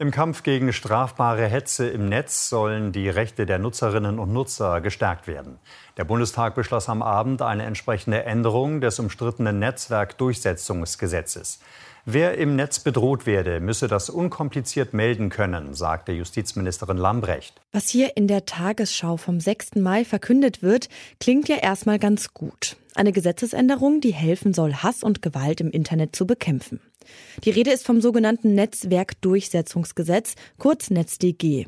Im Kampf gegen strafbare Hetze im Netz sollen die Rechte der Nutzerinnen und Nutzer gestärkt werden. Der Bundestag beschloss am Abend eine entsprechende Änderung des umstrittenen Netzwerkdurchsetzungsgesetzes. Wer im Netz bedroht werde, müsse das unkompliziert melden können, sagte Justizministerin Lambrecht. Was hier in der Tagesschau vom 6. Mai verkündet wird, klingt ja erstmal ganz gut. Eine Gesetzesänderung, die helfen soll, Hass und Gewalt im Internet zu bekämpfen. Die Rede ist vom sogenannten Netzwerkdurchsetzungsgesetz, kurz NetzDG.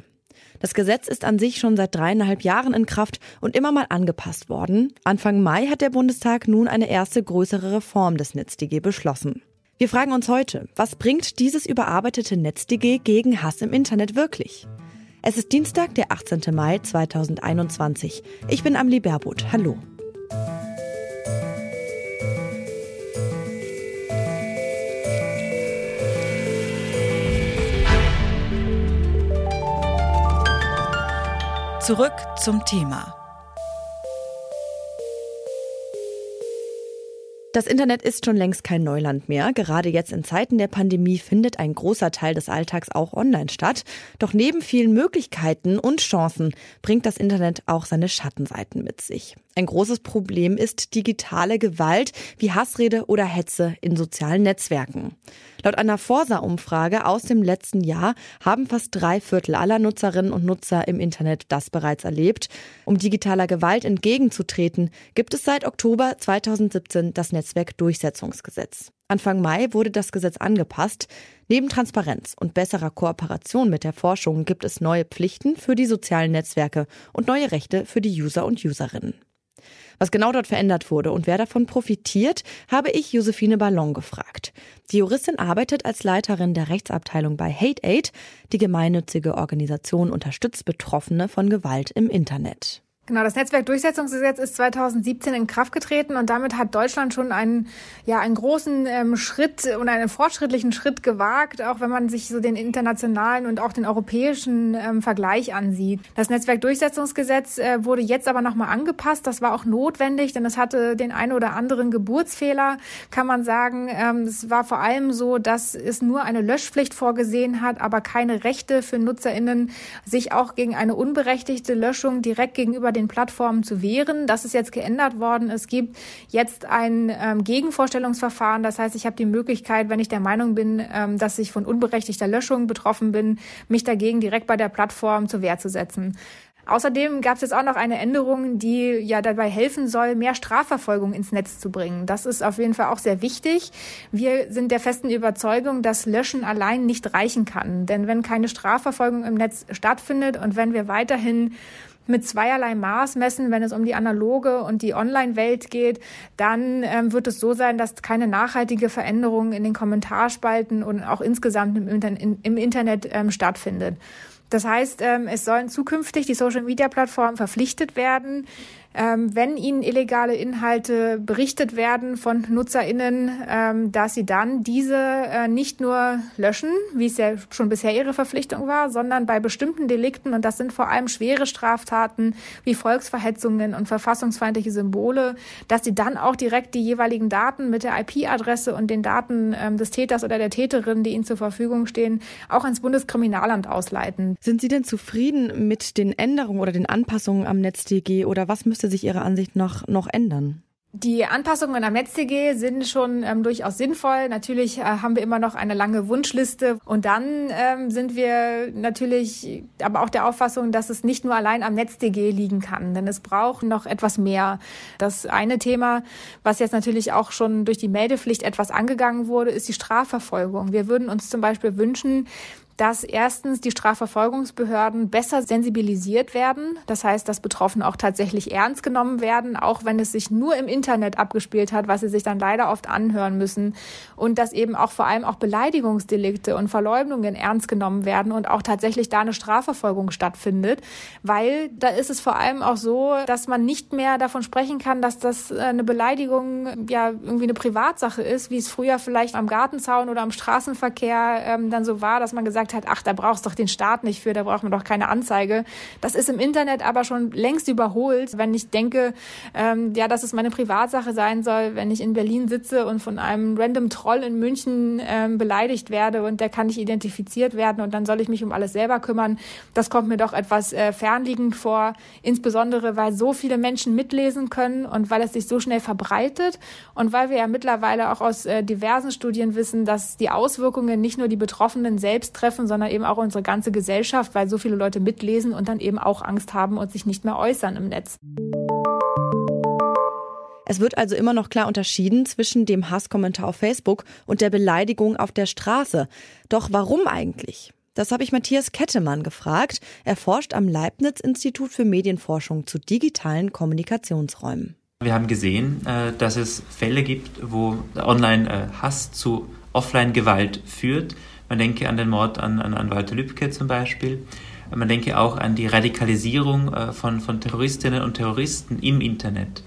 Das Gesetz ist an sich schon seit dreieinhalb Jahren in Kraft und immer mal angepasst worden. Anfang Mai hat der Bundestag nun eine erste größere Reform des NetzDG beschlossen. Wir fragen uns heute, was bringt dieses überarbeitete NetzDG gegen Hass im Internet wirklich? Es ist Dienstag, der 18. Mai 2021. Ich bin Amli Berbot. Hallo. Zurück zum Thema. Das Internet ist schon längst kein Neuland mehr. Gerade jetzt in Zeiten der Pandemie findet ein großer Teil des Alltags auch online statt. Doch neben vielen Möglichkeiten und Chancen bringt das Internet auch seine Schattenseiten mit sich. Ein großes Problem ist digitale Gewalt wie Hassrede oder Hetze in sozialen Netzwerken. Laut einer Forsa-Umfrage aus dem letzten Jahr haben fast drei Viertel aller Nutzerinnen und Nutzer im Internet das bereits erlebt. Um digitaler Gewalt entgegenzutreten, gibt es seit Oktober 2017 das Netzwerkdurchsetzungsgesetz. Anfang Mai wurde das Gesetz angepasst. Neben Transparenz und besserer Kooperation mit der Forschung gibt es neue Pflichten für die sozialen Netzwerke und neue Rechte für die User und Userinnen. Was genau dort verändert wurde und wer davon profitiert, habe ich Josephine Ballon gefragt. Die Juristin arbeitet als Leiterin der Rechtsabteilung bei Hate Aid. Die gemeinnützige Organisation unterstützt Betroffene von Gewalt im Internet. Genau, das Netzwerkdurchsetzungsgesetz ist 2017 in Kraft getreten und damit hat Deutschland schon einen, ja, einen großen ähm, Schritt und einen fortschrittlichen Schritt gewagt, auch wenn man sich so den internationalen und auch den europäischen ähm, Vergleich ansieht. Das Netzwerkdurchsetzungsgesetz äh, wurde jetzt aber nochmal angepasst. Das war auch notwendig, denn es hatte den einen oder anderen Geburtsfehler, kann man sagen. Ähm, es war vor allem so, dass es nur eine Löschpflicht vorgesehen hat, aber keine Rechte für NutzerInnen, sich auch gegen eine unberechtigte Löschung direkt gegenüber den Plattformen zu wehren. Das ist jetzt geändert worden. Es gibt jetzt ein ähm, Gegenvorstellungsverfahren. Das heißt, ich habe die Möglichkeit, wenn ich der Meinung bin, ähm, dass ich von unberechtigter Löschung betroffen bin, mich dagegen direkt bei der Plattform zur Wehr zu setzen. Außerdem gab es jetzt auch noch eine Änderung, die ja dabei helfen soll, mehr Strafverfolgung ins Netz zu bringen. Das ist auf jeden Fall auch sehr wichtig. Wir sind der festen Überzeugung, dass Löschen allein nicht reichen kann. Denn wenn keine Strafverfolgung im Netz stattfindet und wenn wir weiterhin mit zweierlei Maß messen, wenn es um die analoge und die Online-Welt geht, dann ähm, wird es so sein, dass keine nachhaltige Veränderung in den Kommentarspalten und auch insgesamt im, Inter in, im Internet ähm, stattfindet. Das heißt, ähm, es sollen zukünftig die Social-Media-Plattformen verpflichtet werden, ähm, wenn ihnen illegale Inhalte berichtet werden von NutzerInnen, ähm, dass sie dann diese äh, nicht nur löschen, wie es ja schon bisher ihre Verpflichtung war, sondern bei bestimmten Delikten, und das sind vor allem schwere Straftaten wie Volksverhetzungen und verfassungsfeindliche Symbole, dass sie dann auch direkt die jeweiligen Daten mit der IP-Adresse und den Daten ähm, des Täters oder der Täterin, die ihnen zur Verfügung stehen, auch ans Bundeskriminalamt ausleiten. Sind Sie denn zufrieden mit den Änderungen oder den Anpassungen am NetzDG oder was müsste sich Ihrer Ansicht nach noch ändern? Die Anpassungen am NetzDG sind schon ähm, durchaus sinnvoll. Natürlich äh, haben wir immer noch eine lange Wunschliste. Und dann ähm, sind wir natürlich aber auch der Auffassung, dass es nicht nur allein am NetzDG liegen kann, denn es braucht noch etwas mehr. Das eine Thema, was jetzt natürlich auch schon durch die Meldepflicht etwas angegangen wurde, ist die Strafverfolgung. Wir würden uns zum Beispiel wünschen, dass erstens die Strafverfolgungsbehörden besser sensibilisiert werden. Das heißt, dass Betroffene auch tatsächlich ernst genommen werden, auch wenn es sich nur im Internet abgespielt hat, was sie sich dann leider oft anhören müssen. Und dass eben auch vor allem auch Beleidigungsdelikte und Verleumdungen ernst genommen werden und auch tatsächlich da eine Strafverfolgung stattfindet. Weil da ist es vor allem auch so, dass man nicht mehr davon sprechen kann, dass das äh, eine Beleidigung ja irgendwie eine Privatsache ist, wie es früher vielleicht am Gartenzaun oder am Straßenverkehr ähm, dann so war, dass man gesagt gesagt hat, ach, da brauchst doch den Staat nicht für, da braucht man doch keine Anzeige. Das ist im Internet aber schon längst überholt, wenn ich denke, ähm, ja, dass es meine Privatsache sein soll, wenn ich in Berlin sitze und von einem random Troll in München ähm, beleidigt werde und der kann nicht identifiziert werden und dann soll ich mich um alles selber kümmern. Das kommt mir doch etwas äh, fernliegend vor, insbesondere weil so viele Menschen mitlesen können und weil es sich so schnell verbreitet und weil wir ja mittlerweile auch aus äh, diversen Studien wissen, dass die Auswirkungen nicht nur die Betroffenen selbst treffen, sondern eben auch unsere ganze Gesellschaft, weil so viele Leute mitlesen und dann eben auch Angst haben und sich nicht mehr äußern im Netz. Es wird also immer noch klar unterschieden zwischen dem Hasskommentar auf Facebook und der Beleidigung auf der Straße. Doch warum eigentlich? Das habe ich Matthias Kettemann gefragt. Er forscht am Leibniz-Institut für Medienforschung zu digitalen Kommunikationsräumen. Wir haben gesehen, äh, dass es Fälle gibt, wo Online-Hass zu Offline-Gewalt führt. Man denke an den Mord an, an, an Walter Lübcke zum Beispiel. Man denke auch an die Radikalisierung äh, von, von Terroristinnen und Terroristen im Internet.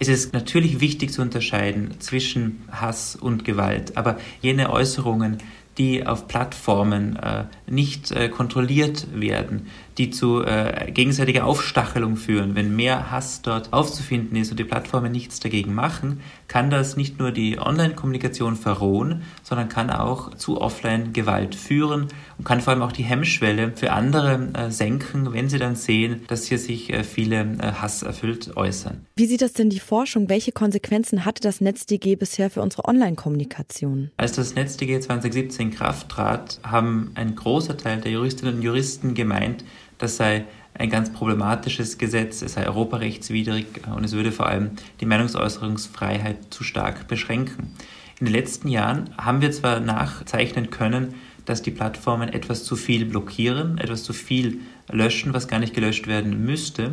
Es ist natürlich wichtig zu unterscheiden zwischen Hass und Gewalt, aber jene Äußerungen, die auf Plattformen äh, nicht äh, kontrolliert werden, die zu äh, gegenseitiger Aufstachelung führen. Wenn mehr Hass dort aufzufinden ist und die Plattformen nichts dagegen machen, kann das nicht nur die Online-Kommunikation verrohen, sondern kann auch zu Offline-Gewalt führen und kann vor allem auch die Hemmschwelle für andere äh, senken, wenn sie dann sehen, dass hier sich äh, viele äh, Hass erfüllt äußern. Wie sieht das denn die Forschung? Welche Konsequenzen hatte das NetzDG bisher für unsere Online-Kommunikation? Als das NetzDG 2017 in Kraft trat, haben ein großer Teil der Juristinnen und Juristen gemeint, das sei ein ganz problematisches Gesetz, es sei europarechtswidrig und es würde vor allem die Meinungsäußerungsfreiheit zu stark beschränken. In den letzten Jahren haben wir zwar nachzeichnen können, dass die Plattformen etwas zu viel blockieren, etwas zu viel löschen, was gar nicht gelöscht werden müsste,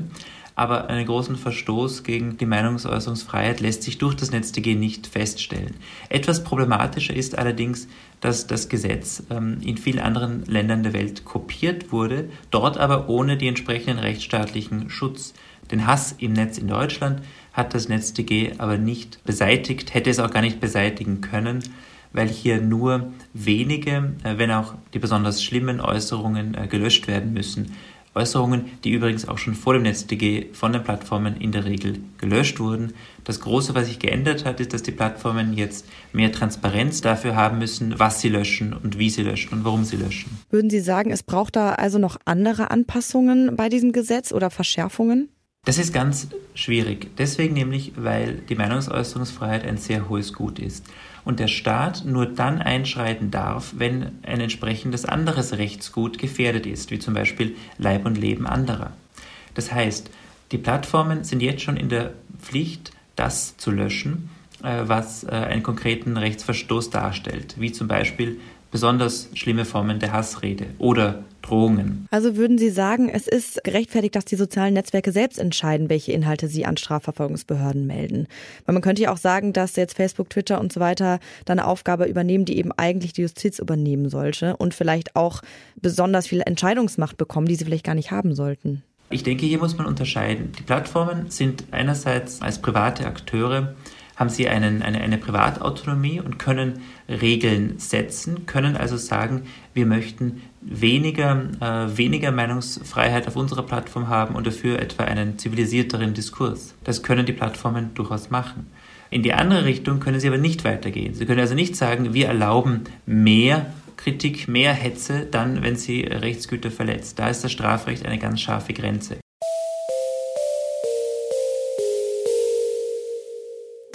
aber einen großen Verstoß gegen die Meinungsäußerungsfreiheit lässt sich durch das NetzDG nicht feststellen. Etwas problematischer ist allerdings, dass das Gesetz ähm, in vielen anderen Ländern der Welt kopiert wurde, dort aber ohne die entsprechenden rechtsstaatlichen Schutz. Den Hass im Netz in Deutschland hat das NetzDG aber nicht beseitigt, hätte es auch gar nicht beseitigen können, weil hier nur wenige, äh, wenn auch die besonders schlimmen Äußerungen äh, gelöscht werden müssen. Äußerungen, die übrigens auch schon vor dem NetzDG von den Plattformen in der Regel gelöscht wurden. Das Große, was sich geändert hat, ist, dass die Plattformen jetzt mehr Transparenz dafür haben müssen, was sie löschen und wie sie löschen und warum sie löschen. Würden Sie sagen, es braucht da also noch andere Anpassungen bei diesem Gesetz oder Verschärfungen? Das ist ganz schwierig. Deswegen nämlich, weil die Meinungsäußerungsfreiheit ein sehr hohes Gut ist und der Staat nur dann einschreiten darf, wenn ein entsprechendes anderes Rechtsgut gefährdet ist, wie zum Beispiel Leib und Leben anderer. Das heißt, die Plattformen sind jetzt schon in der Pflicht, das zu löschen, äh, was äh, einen konkreten Rechtsverstoß darstellt, wie zum Beispiel besonders schlimme Formen der Hassrede oder Drohungen. Also würden Sie sagen, es ist gerechtfertigt, dass die sozialen Netzwerke selbst entscheiden, welche Inhalte sie an Strafverfolgungsbehörden melden. Weil man könnte ja auch sagen, dass jetzt Facebook, Twitter und so weiter dann eine Aufgabe übernehmen, die eben eigentlich die Justiz übernehmen sollte und vielleicht auch besonders viel Entscheidungsmacht bekommen, die sie vielleicht gar nicht haben sollten. Ich denke, hier muss man unterscheiden. Die Plattformen sind einerseits als private Akteure haben sie einen, eine, eine Privatautonomie und können Regeln setzen, können also sagen, wir möchten weniger, äh, weniger Meinungsfreiheit auf unserer Plattform haben und dafür etwa einen zivilisierteren Diskurs. Das können die Plattformen durchaus machen. In die andere Richtung können sie aber nicht weitergehen. Sie können also nicht sagen, wir erlauben mehr Kritik, mehr Hetze, dann, wenn sie Rechtsgüter verletzt. Da ist das Strafrecht eine ganz scharfe Grenze.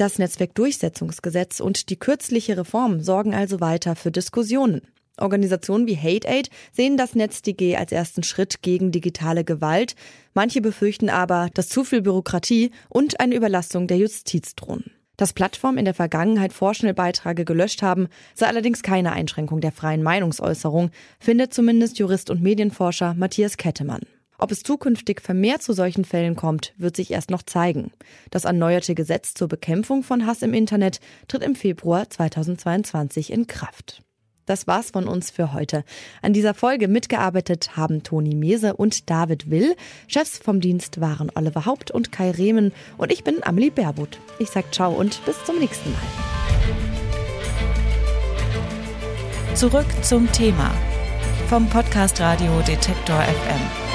Das Netzwerkdurchsetzungsgesetz und die kürzliche Reform sorgen also weiter für Diskussionen. Organisationen wie HateAid sehen das NetzDG als ersten Schritt gegen digitale Gewalt. Manche befürchten aber, dass zu viel Bürokratie und eine Überlastung der Justiz drohen. Dass Plattformen in der Vergangenheit Vorschnellbeiträge gelöscht haben, sei allerdings keine Einschränkung der freien Meinungsäußerung, findet zumindest Jurist und Medienforscher Matthias Kettemann. Ob es zukünftig vermehrt zu solchen Fällen kommt, wird sich erst noch zeigen. Das erneuerte Gesetz zur Bekämpfung von Hass im Internet tritt im Februar 2022 in Kraft. Das war's von uns für heute. An dieser Folge mitgearbeitet haben Toni Mese und David Will. Chefs vom Dienst waren Oliver Haupt und Kai Rehmen und ich bin Amelie Berbot. Ich sag ciao und bis zum nächsten Mal. Zurück zum Thema vom Podcast Radio Detektor FM.